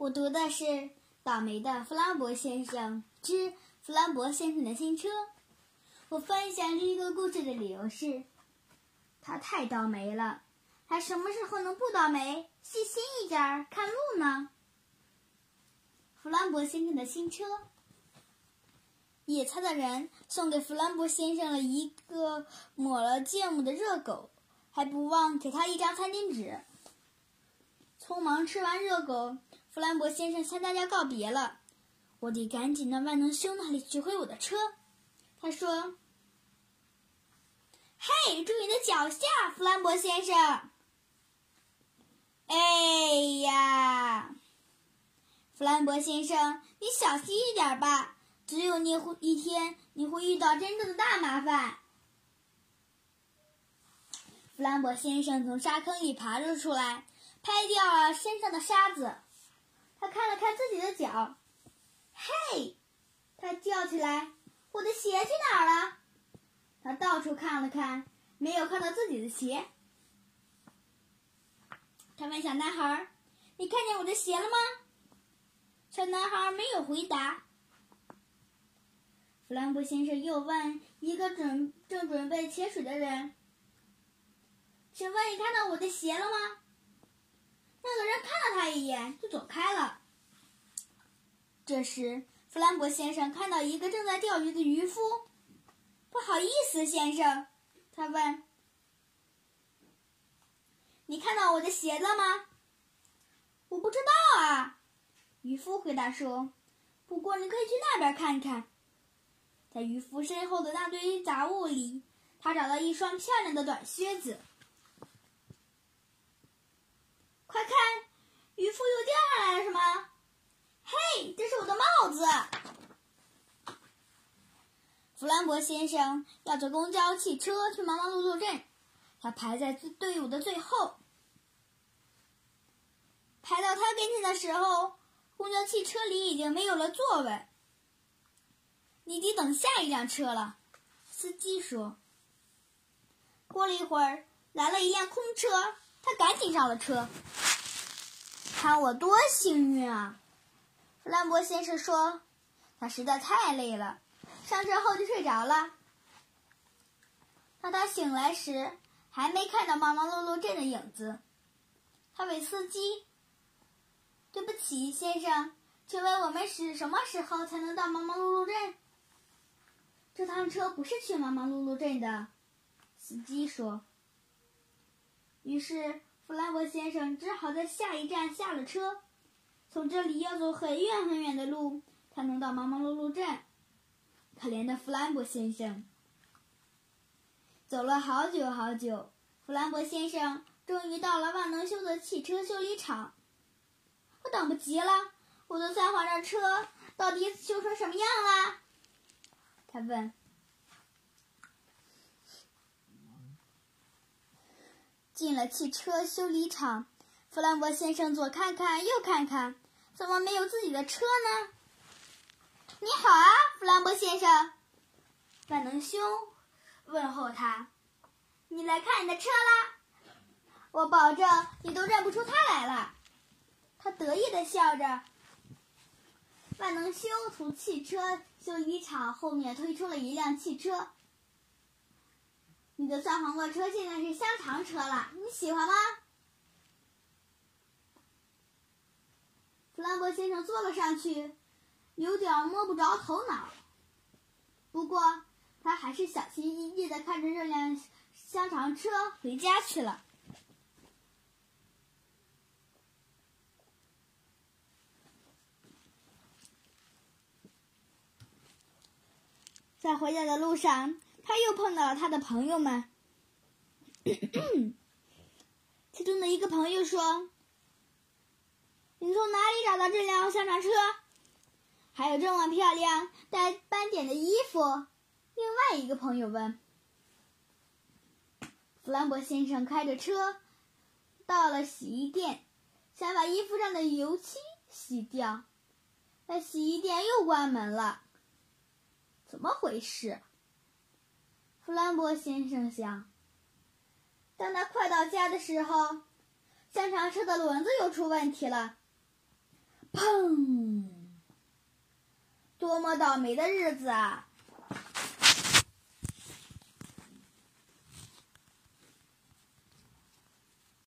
我读的是《倒霉的弗兰博先生之弗兰博先生的新车》。我分享这个故事的理由是，他太倒霉了。他什么时候能不倒霉、细心一点儿看路呢？弗兰博先生的新车。野餐的人送给弗兰博先生了一个抹了芥末的热狗，还不忘给他一张餐巾纸。匆忙吃完热狗。弗兰博先生向大家告别了，我得赶紧到万能兄那里取回我的车。他说：“嘿，注意你的脚下，弗兰博先生！”哎呀，弗兰博先生，你小心一点吧，只有你会一天你会遇到真正的大麻烦。弗兰博先生从沙坑里爬了出来，拍掉了身上的沙子。他看了看自己的脚，嘿，他叫起来：“我的鞋去哪儿了？”他到处看了看，没有看到自己的鞋。他问小男孩：“你看见我的鞋了吗？”小男孩没有回答。弗兰博先生又问一个准正准备潜水的人：“请问你看到我的鞋了吗？”那个人看了他一眼，就走开了。这时，弗兰博先生看到一个正在钓鱼的渔夫。“不好意思，先生。”他问，“你看到我的鞋了吗？”“我不知道啊。”渔夫回答说，“不过你可以去那边看看。”在渔夫身后的那堆杂物里，他找到一双漂亮的短靴子。快看，渔夫又掉下来了，是吗？嘿，这是我的帽子。弗兰博先生要坐公交汽车去忙忙碌碌镇，他排在队伍的最后。排到他跟前的时候，公交汽车里已经没有了座位。你得等下一辆车了，司机说。过了一会儿，来了一辆空车。他赶紧上了车。看我多幸运啊！弗兰博先生说：“他实在太累了，上车后就睡着了。当他醒来时，还没看到忙忙碌碌镇的影子。他问司机：‘对不起，先生，请问我们是什么时候才能到忙忙碌碌镇？’这趟车不是去忙忙碌碌镇的。”司机说。于是，弗兰博先生只好在下一站下了车。从这里要走很远很远的路，才能到忙忙碌碌镇。可怜的弗兰博先生，走了好久好久，弗兰博先生终于到了万能修的汽车修理厂。我等不及了，我的三环的车到底修成什么样了？他问。进了汽车修理厂，弗兰博先生左看看右看看，怎么没有自己的车呢？你好啊，兰博先生，万能兄问候他。你来看你的车啦，我保证你都认不出他来了。他得意的笑着。万能修从汽车修理厂后面推出了一辆汽车。你的酸黄瓜车现在是香肠车了，你喜欢吗？弗兰博先生坐了上去，有点摸不着头脑。不过他还是小心翼翼的看着这辆香肠车回家去了。在回家的路上。他又碰到了他的朋友们，其中的一个朋友说：“你从哪里找到这辆香肠车？还有这么漂亮带斑点的衣服？”另外一个朋友问。弗兰博先生开着车到了洗衣店，想把衣服上的油漆洗掉，但洗衣店又关门了。怎么回事？弗兰博先生想。当他快到家的时候，香肠车的轮子又出问题了。砰！多么倒霉的日子啊！